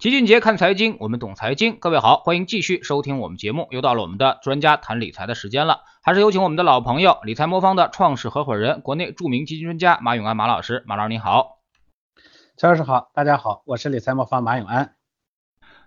齐俊杰看财经，我们懂财经。各位好，欢迎继续收听我们节目。又到了我们的专家谈理财的时间了，还是有请我们的老朋友，理财魔方的创始合伙人，国内著名基金专家马永安马老师。马老师你好，陈老师好，大家好，我是理财魔方马永安。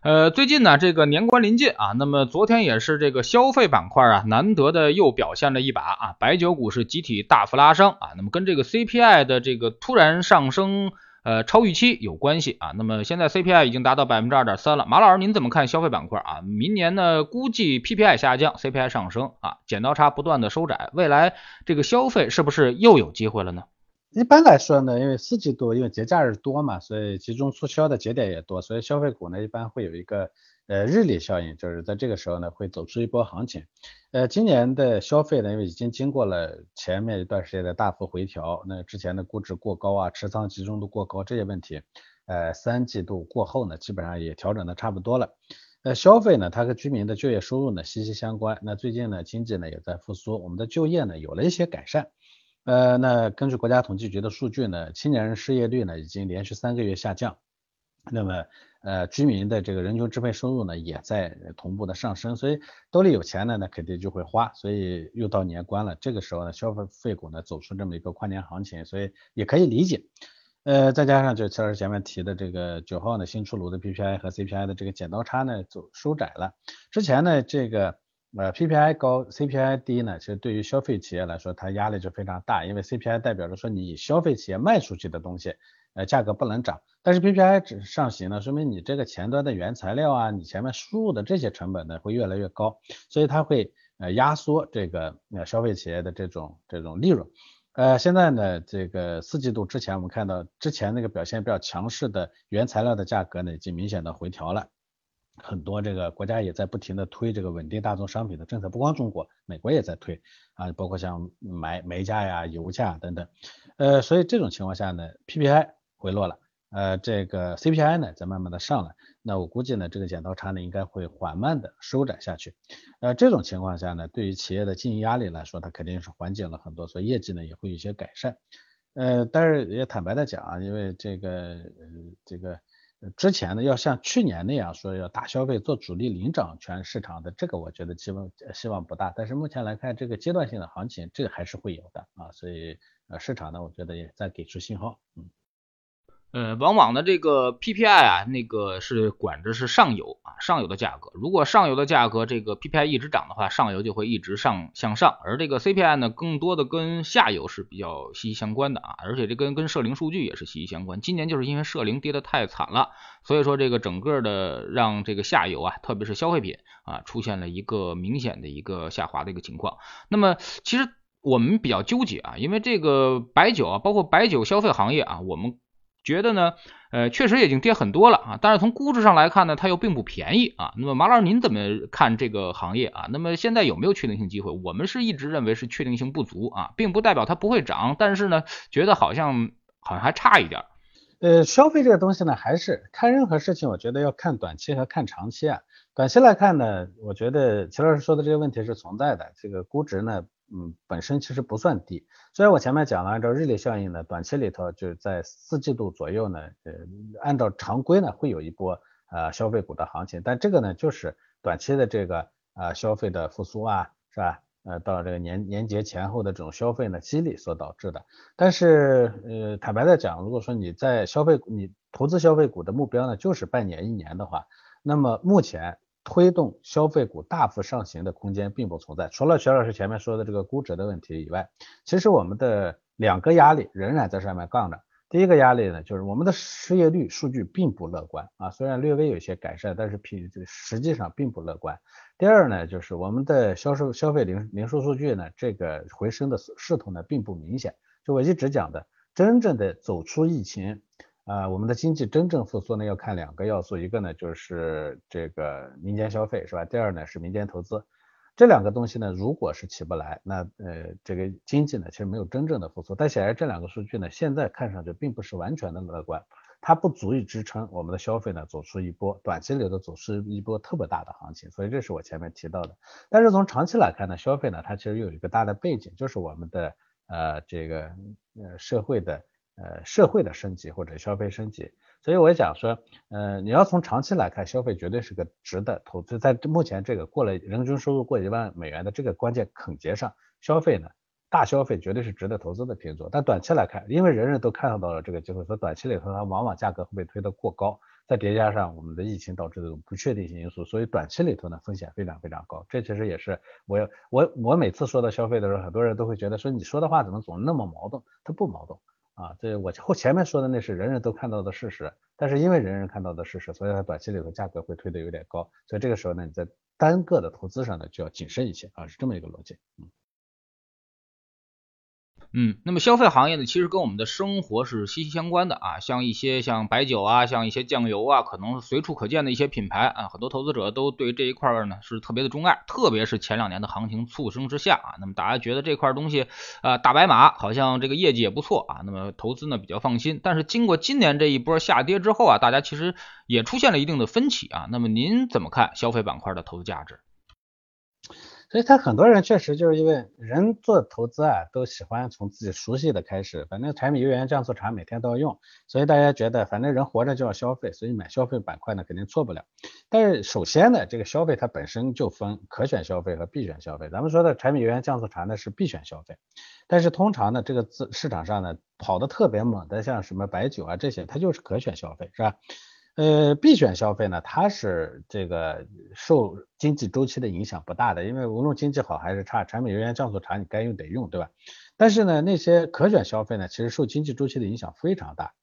呃，最近呢，这个年关临近啊，那么昨天也是这个消费板块啊，难得的又表现了一把啊，白酒股是集体大幅拉升啊，那么跟这个 CPI 的这个突然上升。呃，超预期有关系啊。那么现在 CPI 已经达到百分之二点三了。马老师，您怎么看消费板块啊？明年呢，估计 PPI 下降，CPI 上升啊，剪刀差不断的收窄，未来这个消费是不是又有机会了呢？一般来说呢，因为四季度因为节假日多嘛，所以集中促销的节点也多，所以消费股呢一般会有一个。呃，日历效应就是在这个时候呢，会走出一波行情。呃，今年的消费呢，因为已经经过了前面一段时间的大幅回调，那之前的估值过高啊，持仓集中度过高这些问题，呃，三季度过后呢，基本上也调整的差不多了。呃，消费呢，它和居民的就业收入呢息息相关。那最近呢，经济呢也在复苏，我们的就业呢有了一些改善。呃，那根据国家统计局的数据呢，青年人失业率呢已经连续三个月下降。那么，呃，居民的这个人均支配收入呢，也在同步的上升，所以兜里有钱呢，那肯定就会花，所以又到年关了，这个时候呢，消费费股呢走出这么一个跨年行情，所以也可以理解。呃，再加上就其实前面提的这个九号呢新出炉的 PPI 和 CPI 的这个剪刀差呢走收窄了，之前呢这个呃 PPI 高 CPI 低呢，其实对于消费企业来说，它压力就非常大，因为 CPI 代表着说你消费企业卖出去的东西。呃，价格不能涨，但是 PPI 只上行呢，说明你这个前端的原材料啊，你前面输入的这些成本呢会越来越高，所以它会呃压缩这个呃消费企业的这种这种利润。呃，现在呢，这个四季度之前我们看到之前那个表现比较强势的原材料的价格呢，已经明显的回调了，很多这个国家也在不停的推这个稳定大宗商品的政策，不光中国，美国也在推啊，包括像煤煤价呀、油价等等。呃，所以这种情况下呢，PPI 回落了，呃，这个 CPI 呢在慢慢的上来，那我估计呢这个剪刀差呢应该会缓慢的收窄下去，呃，这种情况下呢，对于企业的经营压力来说，它肯定是缓解了很多，所以业绩呢也会有一些改善，呃，但是也坦白的讲啊，因为这个呃这个之前呢要像去年那样说要大消费做主力领涨全市场的，这个我觉得基本希望不大，但是目前来看这个阶段性的行情，这个还是会有的啊，所以呃市场呢我觉得也在给出信号，嗯。呃，往往呢，这个 PPI 啊，那个是管着是上游啊，上游的价格。如果上游的价格这个 PPI 一直涨的话，上游就会一直上向上。而这个 CPI 呢，更多的跟下游是比较息息相关的啊，而且这跟跟社零数据也是息息相关。今年就是因为社零跌得太惨了，所以说这个整个的让这个下游啊，特别是消费品啊，出现了一个明显的一个下滑的一个情况。那么其实我们比较纠结啊，因为这个白酒啊，包括白酒消费行业啊，我们。觉得呢，呃，确实已经跌很多了啊，但是从估值上来看呢，它又并不便宜啊。那么马老师您怎么看这个行业啊？那么现在有没有确定性机会？我们是一直认为是确定性不足啊，并不代表它不会涨，但是呢，觉得好像好像还差一点。呃，消费这个东西呢，还是看任何事情，我觉得要看短期和看长期啊。短期来看呢，我觉得齐老师说的这个问题是存在的，这个估值呢。嗯，本身其实不算低。虽然我前面讲了，按照日历效应呢，短期里头就是在四季度左右呢，呃，按照常规呢会有一波呃消费股的行情，但这个呢就是短期的这个呃消费的复苏啊，是吧？呃，到这个年年节前后的这种消费呢激励所导致的。但是呃，坦白的讲，如果说你在消费你投资消费股的目标呢就是半年一年的话，那么目前。推动消费股大幅上行的空间并不存在，除了徐老师前面说的这个估值的问题以外，其实我们的两个压力仍然在上面杠着。第一个压力呢，就是我们的失业率数据并不乐观啊，虽然略微有些改善，但是比实际上并不乐观。第二呢，就是我们的销售消费零零售数据呢，这个回升的势头呢并不明显。就我一直讲的，真正的走出疫情。啊，我们的经济真正复苏呢，要看两个要素，一个呢就是这个民间消费，是吧？第二呢是民间投资，这两个东西呢，如果是起不来，那呃这个经济呢其实没有真正的复苏。但显然这两个数据呢，现在看上去并不是完全的乐观，它不足以支撑我们的消费呢走出一波短期里的走出一波特别大的行情。所以这是我前面提到的。但是从长期来看呢，消费呢它其实有一个大的背景，就是我们的呃这个呃社会的。呃社会的升级或者消费升级。所以我讲说，呃，你要从长期来看，消费绝对是个值得投资。在目前这个过了人均收入过一万美元的这个关键肯节上，消费呢，大消费绝对是值得投资的品种。但短期来看，因为人人都看到了这个机会，所以短期里头它往往价格会被推得过高，再叠加上我们的疫情导致的不确定性因素，所以短期里头呢风险非常非常高。这其实也是我我我每次说到消费的时候，很多人都会觉得说你说的话怎么总那么矛盾？它不矛盾。啊，这我后前面说的那是人人都看到的事实，但是因为人人看到的事实，所以它短期里头价格会推得有点高，所以这个时候呢，你在单个的投资上呢就要谨慎一些啊，是这么一个逻辑，嗯。嗯，那么消费行业呢，其实跟我们的生活是息息相关的啊。像一些像白酒啊，像一些酱油啊，可能随处可见的一些品牌啊，很多投资者都对这一块呢是特别的钟爱。特别是前两年的行情促生之下啊，那么大家觉得这块东西啊大白马，好像这个业绩也不错啊，那么投资呢比较放心。但是经过今年这一波下跌之后啊，大家其实也出现了一定的分歧啊。那么您怎么看消费板块的投资价值？所以他很多人确实就是因为人做投资啊，都喜欢从自己熟悉的开始，反正柴米油盐酱醋茶每天都要用，所以大家觉得反正人活着就要消费，所以买消费板块呢肯定错不了。但是首先呢，这个消费它本身就分可选消费和必选消费。咱们说的柴米油盐酱醋茶呢是必选消费，但是通常呢这个资市场上呢跑得特别猛的像什么白酒啊这些，它就是可选消费，是吧？呃，必选消费呢，它是这个受经济周期的影响不大的，因为无论经济好还是差，产品油盐酱醋茶你该用得用，对吧？但是呢，那些可选消费呢，其实受经济周期的影响非常大。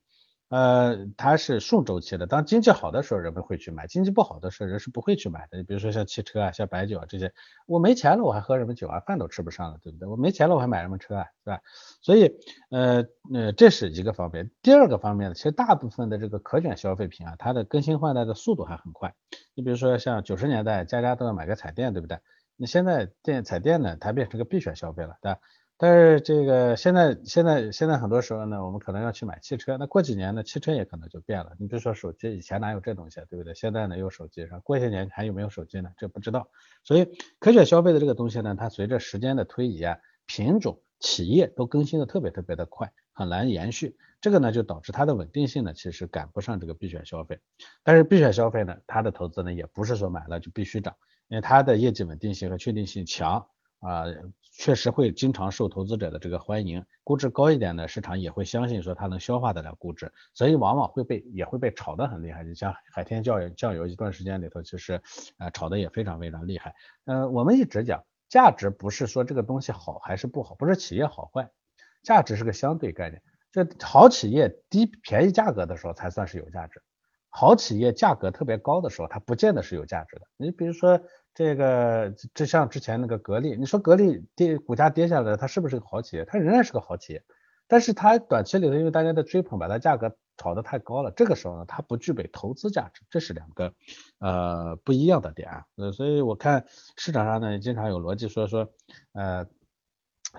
呃，它是顺周期的。当经济好的时候，人们会去买；经济不好的时候，人是不会去买的。比如说像汽车啊、像白酒啊这些，我没钱了，我还喝什么酒啊？饭都吃不上了，对不对？我没钱了，我还买什么车啊？是吧？所以，呃呃，这是一个方面。第二个方面呢，其实大部分的这个可选消费品啊，它的更新换代的速度还很快。你比如说像九十年代，家家都要买个彩电，对不对？你现在电彩电呢，它变成个必选消费了，对吧？但是这个现在现在现在很多时候呢，我们可能要去买汽车，那过几年呢，汽车也可能就变了。你比如说手机，以前哪有这东西，对不对？现在呢有手机，上过些年还有没有手机呢？这不知道。所以可选消费的这个东西呢，它随着时间的推移啊，品种、企业都更新的特别特别的快，很难延续。这个呢就导致它的稳定性呢其实赶不上这个必选消费。但是必选消费呢，它的投资呢也不是说买了就必须涨，因为它的业绩稳定性和确定性强。啊，确实会经常受投资者的这个欢迎，估值高一点的市场也会相信说它能消化得了估值，所以往往会被也会被炒得很厉害。你像海天酱油酱油一段时间里头，其实啊炒的也非常非常厉害。嗯，我们一直讲价值不是说这个东西好还是不好，不是企业好坏，价值是个相对概念。这好企业低便宜价格的时候才算是有价值，好企业价格特别高的时候，它不见得是有价值的。你比如说。这个就像之前那个格力，你说格力跌股价跌下来，它是不是个好企业？它仍然是个好企业，但是它短期里头因为大家的追捧，把它价格炒得太高了，这个时候呢，它不具备投资价值，这是两个呃不一样的点。呃，所以我看市场上呢经常有逻辑说说，呃，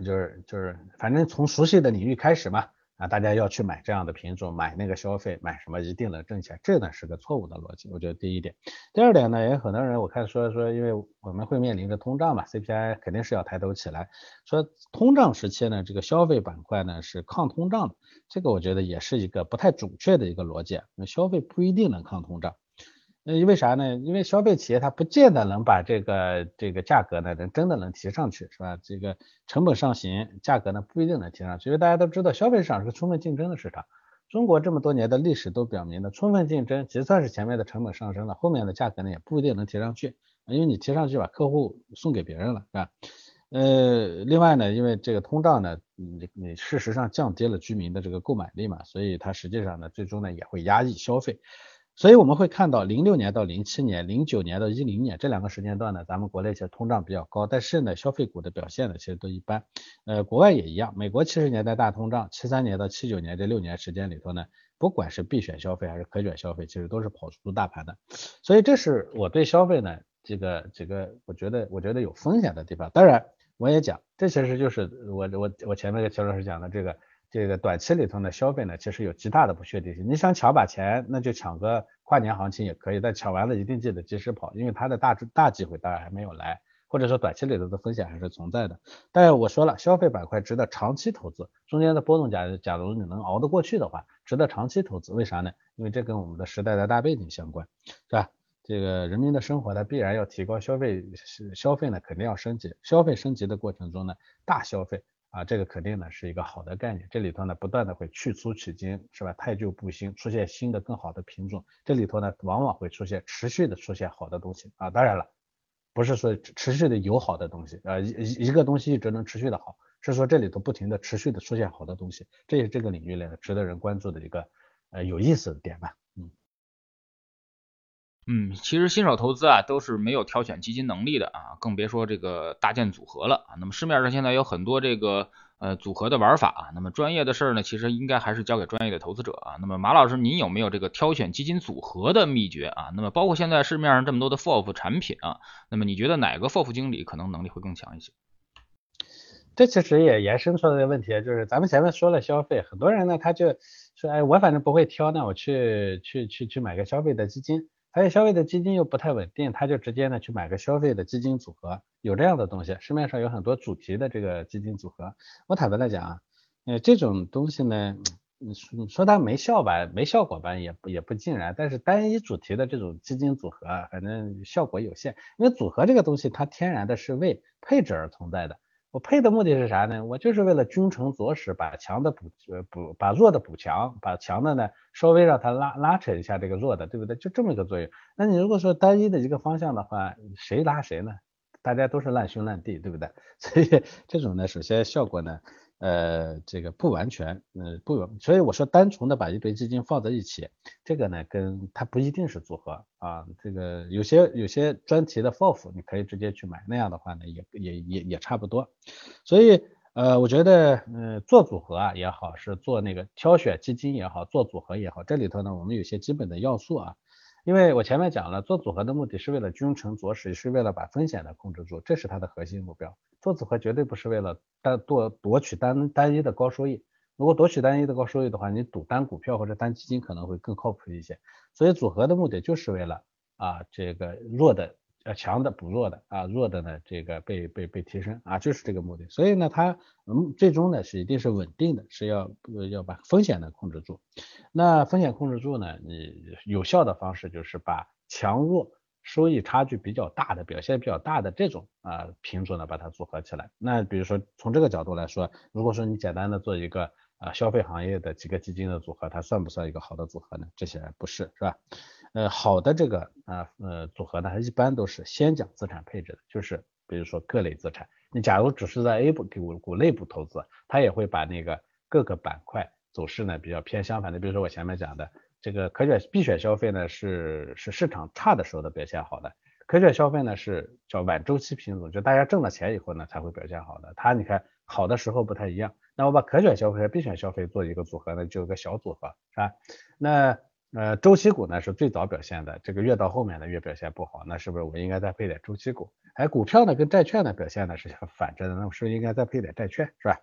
就是就是反正从熟悉的领域开始嘛。啊，大家要去买这样的品种，买那个消费，买什么一定能挣钱，这呢是个错误的逻辑。我觉得第一点，第二点呢，也有很多人我看说说，因为我们会面临着通胀嘛，CPI 肯定是要抬头起来，说通胀时期呢，这个消费板块呢是抗通胀的，这个我觉得也是一个不太准确的一个逻辑。那消费不一定能抗通胀。那因为啥呢？因为消费企业它不见得能把这个这个价格呢能真的能提上去，是吧？这个成本上行，价格呢不一定能提上去。因为大家都知道，消费市场是个充分竞争的市场。中国这么多年的历史都表明了，充分竞争，就算是前面的成本上升了，后面的价格呢也不一定能提上去，因为你提上去把客户送给别人了，是吧？呃，另外呢，因为这个通胀呢，你你事实上降低了居民的这个购买力嘛，所以它实际上呢，最终呢也会压抑消费。所以我们会看到，零六年到零七年，零九年到一零年这两个时间段呢，咱们国内其实通胀比较高，但是呢，消费股的表现呢其实都一般。呃，国外也一样，美国七十年代大通胀，七三年到七九年这六年时间里头呢，不管是必选消费还是可选消费，其实都是跑输大盘的。所以这是我对消费呢，这个这个，我觉得我觉得有风险的地方。当然，我也讲，这其实就是我我我前面跟乔老师讲的这个。这个短期里头呢，消费呢其实有极大的不确定性。你想抢把钱，那就抢个跨年行情也可以，但抢完了一定记得及时跑，因为它的大大机会当然还没有来。或者说短期里头的风险还是存在的。但是我说了，消费板块值得长期投资，中间的波动假假如你能熬得过去的话，值得长期投资。为啥呢？因为这跟我们的时代的大背景相关，是吧？这个人民的生活它必然要提高消费，消费呢肯定要升级，消费升级的过程中呢，大消费啊，这个肯定呢是一个好的概念。这里头呢不断的会去粗取精，是吧？太旧布新，出现新的更好的品种。这里头呢往往会出现持续的出现好的东西啊。当然了，不是说持续的有好的东西啊，一一个东西一直能持续的好，是说这里头不停的持续的出现好的东西，这也是这个领域呢值得人关注的一个呃有意思的点吧。嗯，其实新手投资啊，都是没有挑选基金能力的啊，更别说这个搭建组合了啊。那么市面上现在有很多这个呃组合的玩法啊，那么专业的事儿呢，其实应该还是交给专业的投资者啊。那么马老师，您有没有这个挑选基金组合的秘诀啊？那么包括现在市面上这么多的 FOF 产品啊，那么你觉得哪个 FOF 经理可能能力会更强一些？这其实也延伸出来的问题，就是咱们前面说了消费，很多人呢他就说，哎，我反正不会挑，那我去去去去买个消费的基金。还有消费的基金又不太稳定，他就直接呢去买个消费的基金组合，有这样的东西，市面上有很多主题的这个基金组合。我坦白来讲啊，呃，这种东西呢，你说说它没效吧，没效果吧，也不也不尽然。但是单一主题的这种基金组合，反正效果有限，因为组合这个东西它天然的是为配置而存在的。我配的目的是啥呢？我就是为了君臣佐使，把强的补呃补，把弱的补强，把强的呢稍微让它拉拉扯一下这个弱的，对不对？就这么一个作用。那你如果说单一的一个方向的话，谁拉谁呢？大家都是烂兄烂弟，对不对？所以这种呢，首先效果呢。呃，这个不完全，嗯，不，所以我说单纯的把一堆基金放在一起，这个呢，跟它不一定是组合啊。这个有些有些专题的 FOF，你可以直接去买，那样的话呢，也也也也差不多。所以，呃，我觉得，嗯，做组合啊也好，是做那个挑选基金也好，做组合也好，这里头呢，我们有些基本的要素啊。因为我前面讲了，做组合的目的是为了君臣佐使，是为了把风险的控制住，这是它的核心目标。做组合绝对不是为了单多夺取单单一的高收益。如果夺取单一的高收益的话，你赌单股票或者单基金可能会更靠谱一些。所以组合的目的就是为了啊这个弱的。呃，强的补弱的啊，弱的呢，这个被被被提升啊，就是这个目的。所以呢，它嗯，最终呢是一定是稳定的，是要要把风险呢控制住。那风险控制住呢，你有效的方式就是把强弱收益差距比较大的、表现比较大的这种啊品种呢，把它组合起来。那比如说从这个角度来说，如果说你简单的做一个啊消费行业的几个基金的组合，它算不算一个好的组合呢？这些不是，是吧？呃，好的这个啊呃组合呢，它一般都是先讲资产配置的，就是比如说各类资产，你假如只是在 A 股股股内部投资，它也会把那个各个板块走势呢比较偏相反的，比如说我前面讲的这个可选必选消费呢是是市场差的时候的表现好的，可选消费呢是叫晚周期品种，就大家挣了钱以后呢才会表现好的，它你看好的时候不太一样，那我把可选消费和必选消费做一个组合呢，就有个小组合是吧？那呃，周期股呢是最早表现的，这个越到后面呢越表现不好，那是不是我应该再配点周期股？哎，股票呢跟债券呢表现呢是反着的，那我是不是应该再配点债券，是吧？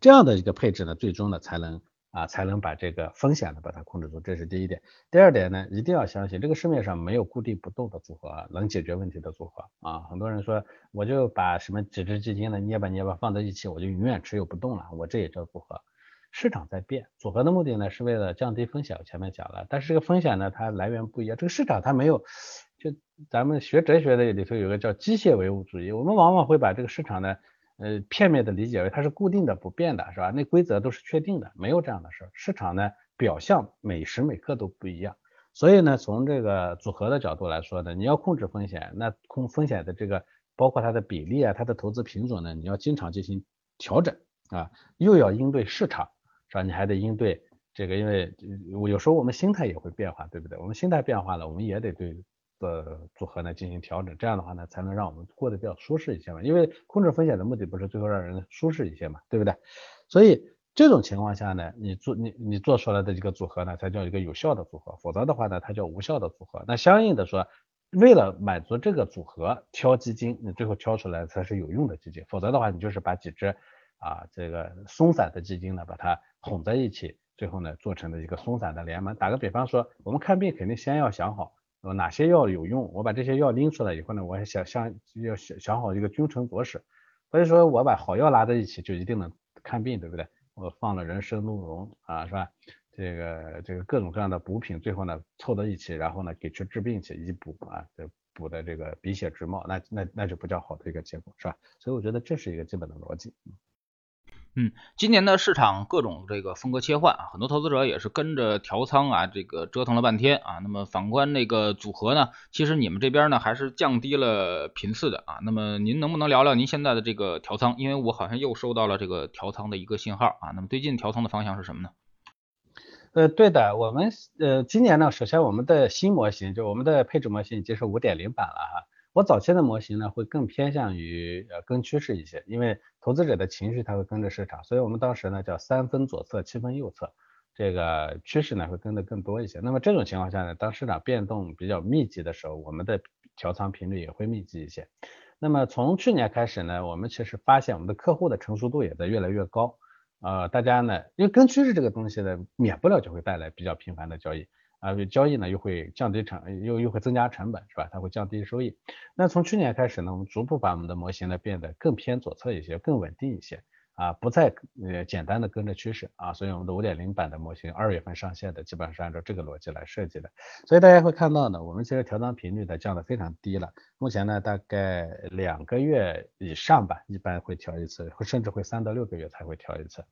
这样的一个配置呢，最终呢才能啊才能把这个风险呢把它控制住，这是第一点。第二点呢，一定要相信这个市面上没有固定不动的组合能解决问题的组合啊。很多人说我就把什么几只基金呢捏吧捏吧放在一起，我就永远持有不动了，我这也叫组合。市场在变，组合的目的呢是为了降低风险，我前面讲了，但是这个风险呢它来源不一样，这个市场它没有，就咱们学哲学的里头有个叫机械唯物主义，我们往往会把这个市场呢，呃片面的理解为它是固定的不变的，是吧？那规则都是确定的，没有这样的事儿，市场呢表象每时每刻都不一样，所以呢从这个组合的角度来说呢，你要控制风险，那控风险的这个包括它的比例啊，它的投资品种呢，你要经常进行调整啊，又要应对市场。是吧？你还得应对这个，因为有时候我们心态也会变化，对不对？我们心态变化了，我们也得对的组合呢进行调整，这样的话呢，才能让我们过得比较舒适一些嘛。因为控制风险的目的不是最后让人舒适一些嘛，对不对？所以这种情况下呢，你做你你做出来的这个组合呢，才叫一个有效的组合，否则的话呢，它叫无效的组合。那相应的说，为了满足这个组合挑基金，你最后挑出来才是有用的基金，否则的话，你就是把几只。啊，这个松散的基金呢，把它混在一起，最后呢做成了一个松散的联盟。打个比方说，我们看病肯定先要想好，哪些药有用，我把这些药拎出来以后呢，我还想想要想想好一个君臣佐使，所以说我把好药拉在一起就一定能看病，对不对？我放了人参、鹿茸啊，是吧？这个这个各种各样的补品，最后呢凑到一起，然后呢给去治病去，一补啊，这补的这个鼻血直冒，那那那就不叫好的一个结果，是吧？所以我觉得这是一个基本的逻辑。嗯，今年的市场各种这个风格切换啊，很多投资者也是跟着调仓啊，这个折腾了半天啊。那么反观那个组合呢，其实你们这边呢还是降低了频次的啊。那么您能不能聊聊您现在的这个调仓？因为我好像又收到了这个调仓的一个信号啊。那么最近调仓的方向是什么呢？呃，对的，我们呃今年呢，首先我们的新模型就我们的配置模型已经是五点零版了哈。我早期的模型呢，会更偏向于呃跟趋势一些，因为投资者的情绪它会跟着市场，所以我们当时呢叫三分左侧七分右侧，这个趋势呢会跟的更多一些。那么这种情况下呢，当市场变动比较密集的时候，我们的调仓频率也会密集一些。那么从去年开始呢，我们其实发现我们的客户的成熟度也在越来越高，呃，大家呢，因为跟趋势这个东西呢，免不了就会带来比较频繁的交易。啊，交易呢又会降低成，又又会增加成本，是吧？它会降低收益。那从去年开始呢，我们逐步把我们的模型呢变得更偏左侧一些，更稳定一些啊，不再呃简单的跟着趋势啊。所以我们的五点零版的模型二月份上线的，基本上是按照这个逻辑来设计的。所以大家会看到呢，我们其实调仓频率呢降得非常低了。目前呢大概两个月以上吧，一般会调一次，甚至会三到六个月才会调一次。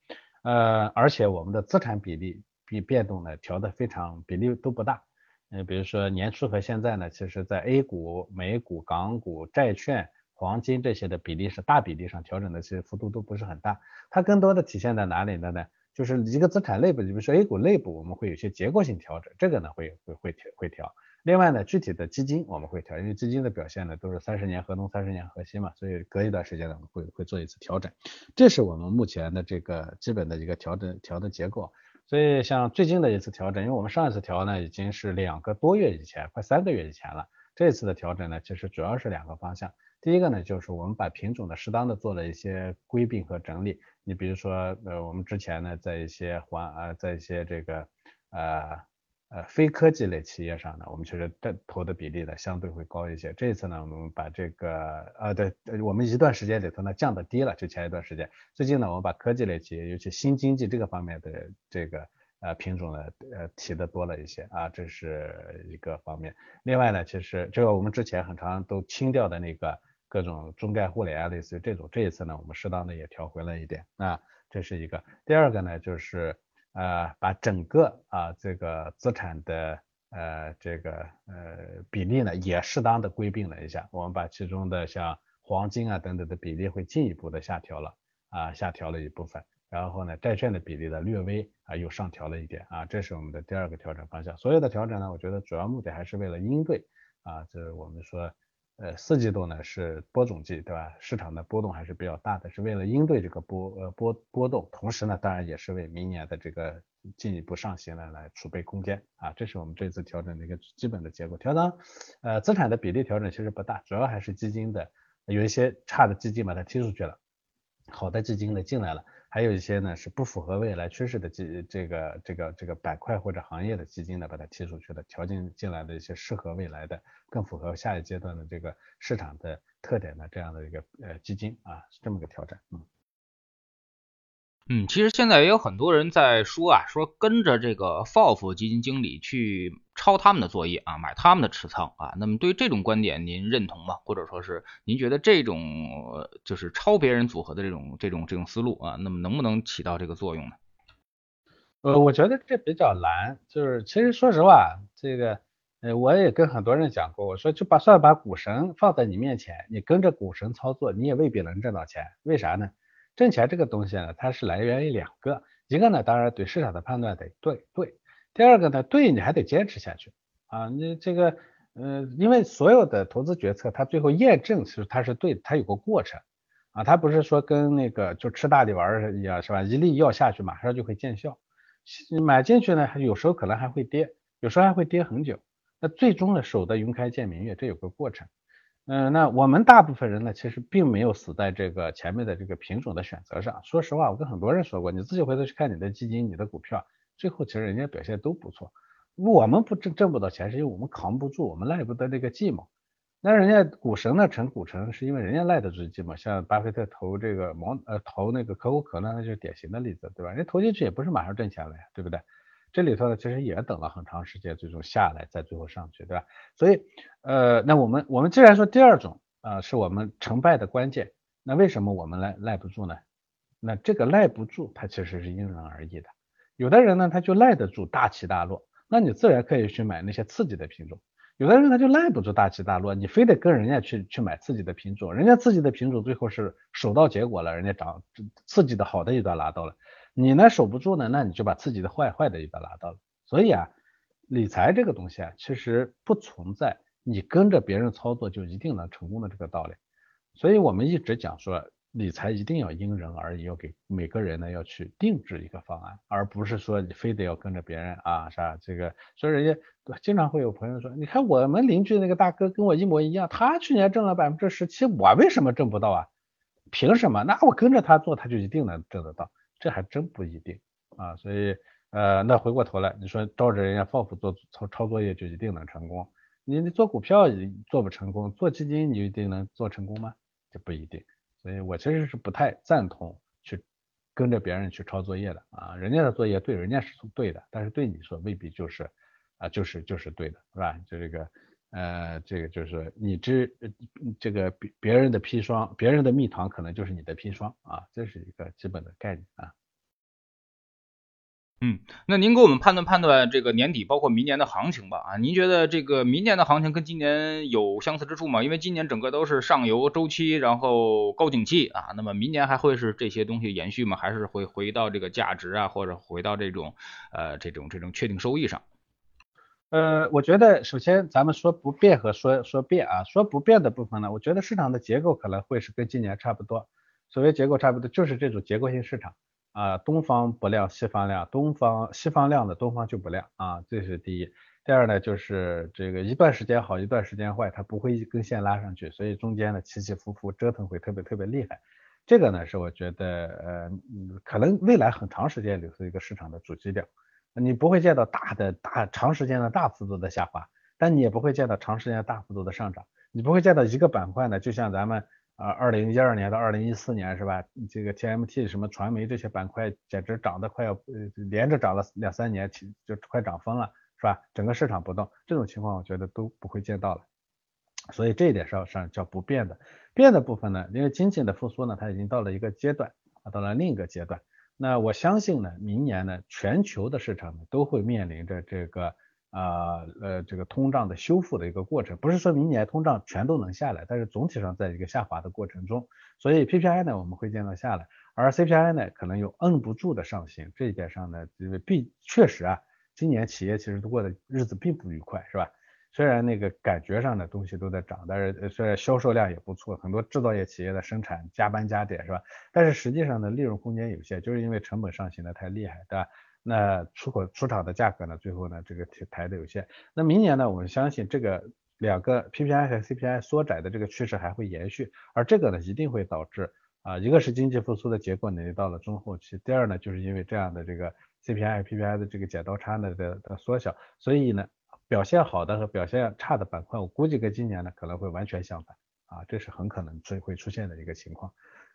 呃，而且我们的资产比例。变动呢调的非常比例都不大，嗯，比如说年初和现在呢，其实在 A 股、美股、港股、债券、黄金这些的比例是大比例上调整的，其实幅度都不是很大。它更多的体现在哪里呢？呢，就是一个资产内部，比如说 A 股内部，我们会有些结构性调整，这个呢会会会调会调。另外呢，具体的基金我们会调，因为基金的表现呢都是三十年河东三十年河西嘛，所以隔一段时间呢我们会会做一次调整。这是我们目前的这个基本的一个调整调的结构。所以像最近的一次调整，因为我们上一次调呢已经是两个多月以前，快三个月以前了。这次的调整呢，其实主要是两个方向。第一个呢，就是我们把品种的适当的做了一些规并和整理。你比如说，呃，我们之前呢，在一些环呃，在一些这个呃。呃，非科技类企业上呢，我们确实这投的比例呢相对会高一些。这一次呢，我们把这个呃，对，我们一段时间里头呢降的低了，就前一段时间。最近呢，我们把科技类企业，尤其新经济这个方面的这个呃品种呢，呃提的多了一些啊，这是一个方面。另外呢，其实这个我们之前很长都清掉的那个各种中概互联啊，类似于这种，这一次呢，我们适当的也调回了一点啊，这是一个。第二个呢，就是。呃，把整个啊这个资产的呃这个呃比例呢，也适当的归并了一下。我们把其中的像黄金啊等等的比例会进一步的下调了啊，下调了一部分。然后呢，债券的比例呢略微啊又上调了一点啊，这是我们的第二个调整方向。所有的调整呢，我觉得主要目的还是为了应对啊，这我们说。呃，四季度呢是播种季，对吧？市场的波动还是比较大的，是为了应对这个波呃波波动，同时呢，当然也是为明年的这个进一步上行呢来储备空间啊。这是我们这次调整的一个基本的结果。调整呃资产的比例调整其实不大，主要还是基金的有一些差的基金把它踢出去了，好的基金呢进来了。还有一些呢是不符合未来趋势的基这个这个这个板块或者行业的基金呢，把它踢出去的，调进进来的一些适合未来的、更符合下一阶段的这个市场的特点的这样的一个呃基金啊，是这么个调整，嗯。嗯，其实现在也有很多人在说啊，说跟着这个 FOF 基金经理去抄他们的作业啊，买他们的持仓啊。那么对于这种观点，您认同吗？或者说是您觉得这种就是抄别人组合的这种这种这种思路啊，那么能不能起到这个作用呢？呃，我觉得这比较难。就是其实说实话，这个呃，我也跟很多人讲过，我说就把算把股神放在你面前，你跟着股神操作，你也未必能挣到钱。为啥呢？挣钱这个东西呢，它是来源于两个，一个呢，当然对市场的判断得对对，第二个呢，对你还得坚持下去啊，你这个，呃，因为所有的投资决策，它最后验证是它是对，它有个过程啊，它不是说跟那个就吃大力丸一样是吧？一粒药下去马上就会见效，买进去呢，有时候可能还会跌，有时候还会跌很久，那最终呢，守得云开见明月，这有个过程。嗯，那我们大部分人呢，其实并没有死在这个前面的这个品种的选择上。说实话，我跟很多人说过，你自己回头去看你的基金、你的股票，最后其实人家表现都不错我们不挣挣不到钱，是因为我们扛不住，我们耐不得这个寂寞。那人家股神呢成股神，是因为人家耐得住寂寞。像巴菲特投这个毛呃投那个可口可乐，那就是典型的例子，对吧？人家投进去也不是马上挣钱了呀，对不对？这里头呢，其实也等了很长时间，最终下来，再最后上去，对吧？所以呃，那我们我们既然说第二种啊是我们成败的关键，那为什么我们赖赖不住呢？那这个赖不住，它其实是因人而异的。有的人呢，他就赖得住大起大落，那你自然可以去买那些刺激的品种。有的人他就赖不住大起大落，你非得跟人家去去买刺激的品种，人家刺激的品种最后是守到结果了，人家涨刺激的好的一段拿到了，你呢守不住呢，那你就把自己的坏坏的一段拿到了。所以啊，理财这个东西啊，其实不存在你跟着别人操作就一定能成功的这个道理。所以我们一直讲说。理财一定要因人而异，要给每个人呢要去定制一个方案，而不是说你非得要跟着别人啊，是吧？这个所以人家经常会有朋友说，你看我们邻居那个大哥跟我一模一样，他去年挣了百分之十七，我为什么挣不到啊？凭什么？那我跟着他做，他就一定能挣得到？这还真不一定啊。所以呃，那回过头来，你说照着人家报复做操抄作业就一定能成功？你你做股票做不成功，做基金你一定能做成功吗？这不一定。所以我其实是不太赞同去跟着别人去抄作业的啊，人家的作业对人家是对的，但是对你说未必就是啊，就是就是对的，是吧？就这个呃，这个就是你知这个别别人的砒霜，别人的蜜糖可能就是你的砒霜啊，这是一个基本的概念啊。嗯，那您给我们判断判断这个年底包括明年的行情吧啊，您觉得这个明年的行情跟今年有相似之处吗？因为今年整个都是上游周期，然后高景气啊，那么明年还会是这些东西延续吗？还是会回到这个价值啊，或者回到这种呃这种这种确定收益上？呃，我觉得首先咱们说不变和说说变啊，说不变的部分呢，我觉得市场的结构可能会是跟今年差不多，所谓结构差不多就是这种结构性市场。啊，东方不亮西方亮，东方西方亮的东方就不亮啊，这是第一。第二呢，就是这个一段时间好，一段时间坏，它不会一根线拉上去，所以中间呢起起伏伏折腾会特别特别厉害。这个呢是我觉得呃，可能未来很长时间里是一个市场的主基调。你不会见到大的大长时间的大幅度的下滑，但你也不会见到长时间大幅度的上涨。你不会见到一个板块呢，就像咱们。啊，二零一二年到二零一四年是吧？这个 TMT 什么传媒这些板块简直涨得快要呃连着涨了两三年，就快涨疯了是吧？整个市场不动，这种情况我觉得都不会见到了。所以这一点上上叫不变的。变的部分呢，因为经济的复苏呢，它已经到了一个阶段，到了另一个阶段。那我相信呢，明年呢，全球的市场呢都会面临着这个。啊，呃，这个通胀的修复的一个过程，不是说明年通胀全都能下来，但是总体上在一个下滑的过程中，所以 PPI 呢我们会见到下来，而 CPI 呢可能有摁不住的上行，这一点上呢，因为必确实啊，今年企业其实过的日子并不愉快，是吧？虽然那个感觉上的东西都在涨，但是虽然销售量也不错，很多制造业企业的生产加班加点，是吧？但是实际上呢，利润空间有限，就是因为成本上行的太厉害，对吧？那出口出厂的价格呢？最后呢，这个抬的有限。那明年呢，我们相信这个两个 PPI 和 CPI 缩窄的这个趋势还会延续，而这个呢，一定会导致啊，一个是经济复苏的结果呢到了中后期，第二呢，就是因为这样的这个 CPI 和、PPI 的这个剪刀差呢的的缩小，所以呢，表现好的和表现差的板块，我估计跟今年呢可能会完全相反啊，这是很可能会会出现的一个情况。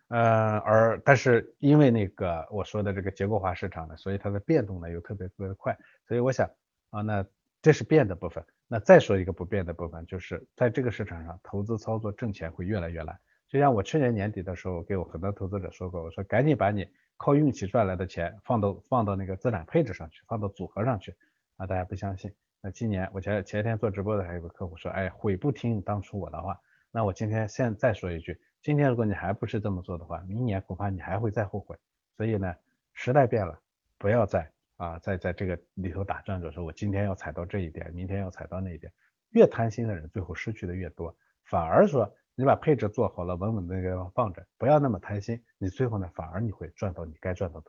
呃，而但是因为那个我说的这个结构化市场呢，所以它的变动呢又特别特别的快，所以我想啊，那这是变的部分。那再说一个不变的部分，就是在这个市场上投资操作挣钱会越来越难。就像我去年年底的时候，给我很多投资者说过，我说赶紧把你靠运气赚来的钱放到放到那个资产配置上去，放到组合上去啊，大家不相信。那今年我前前天做直播的还有个客户说，哎，悔不听当初我的话。那我今天现再说一句。今天如果你还不是这么做的话，明年恐怕你还会再后悔。所以呢，时代变了，不要再啊，在在这个里头打转着说，我今天要踩到这一点，明天要踩到那一点。越贪心的人，最后失去的越多。反而说，你把配置做好了，稳稳的放着，不要那么贪心，你最后呢，反而你会赚到你该赚到的。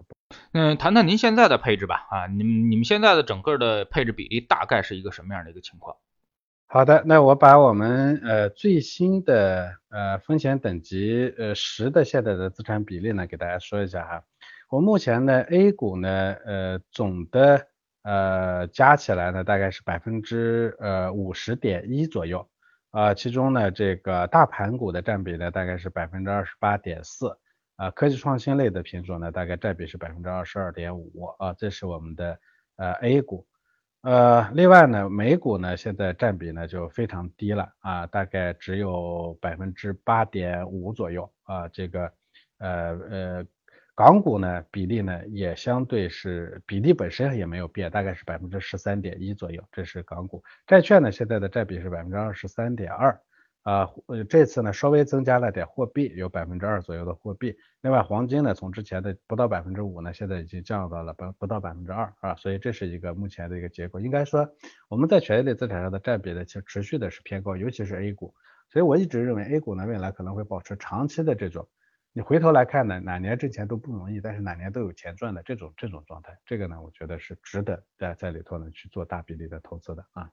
嗯，谈谈您现在的配置吧。啊，你们你们现在的整个的配置比例大概是一个什么样的一个情况？好的，那我把我们呃最新的呃风险等级呃十的现在的资产比例呢给大家说一下哈。我目前呢 A 股呢呃总的呃，加起来呢大概是百分之呃五十点一左右，啊，其中呢这个大盘股的占比呢大概是百分之二十八点四，啊，科技创新类的品种呢大概占比是百分之二十二点五，啊，这是我们的呃 A 股，呃，另外呢美股呢现在占比呢就非常低了，啊，大概只有百分之八点五左右，啊，这个呃呃。港股呢比例呢也相对是比例本身也没有变，大概是百分之十三点一左右，这是港股。债券呢现在的占比是百分之二十三点二，啊呃这次呢稍微增加了点货币，有百分之二左右的货币。另外黄金呢从之前的不到百分之五呢，现在已经降到了不不到百分之二啊，所以这是一个目前的一个结果。应该说我们在权益类资产上的占比呢其实持续的是偏高，尤其是 A 股。所以我一直认为 A 股呢未来可能会保持长期的这种。你回头来看呢，哪年挣钱都不容易，但是哪年都有钱赚的这种这种状态，这个呢，我觉得是值得在在里头呢去做大比例的投资的啊。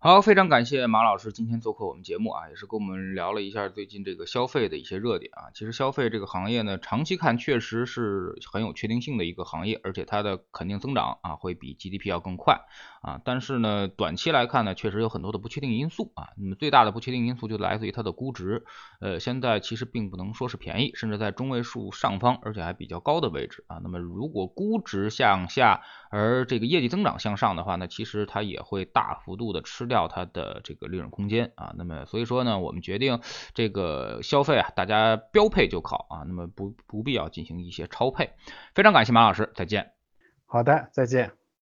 好，非常感谢马老师今天做客我们节目啊，也是跟我们聊了一下最近这个消费的一些热点啊。其实消费这个行业呢，长期看确实是很有确定性的一个行业，而且它的肯定增长啊会比 GDP 要更快啊。但是呢，短期来看呢，确实有很多的不确定因素啊。那么最大的不确定因素就来自于它的估值，呃，现在其实并不能说是便宜，甚至在中位数上方，而且还比较高的位置啊。那么如果估值向下，而这个业绩增长向上的话，那其实它也会大幅度的吃。掉它的这个利润空间啊，那么所以说呢，我们决定这个消费啊，大家标配就考啊，那么不不必要进行一些超配。非常感谢马老师，再见。好的，再见。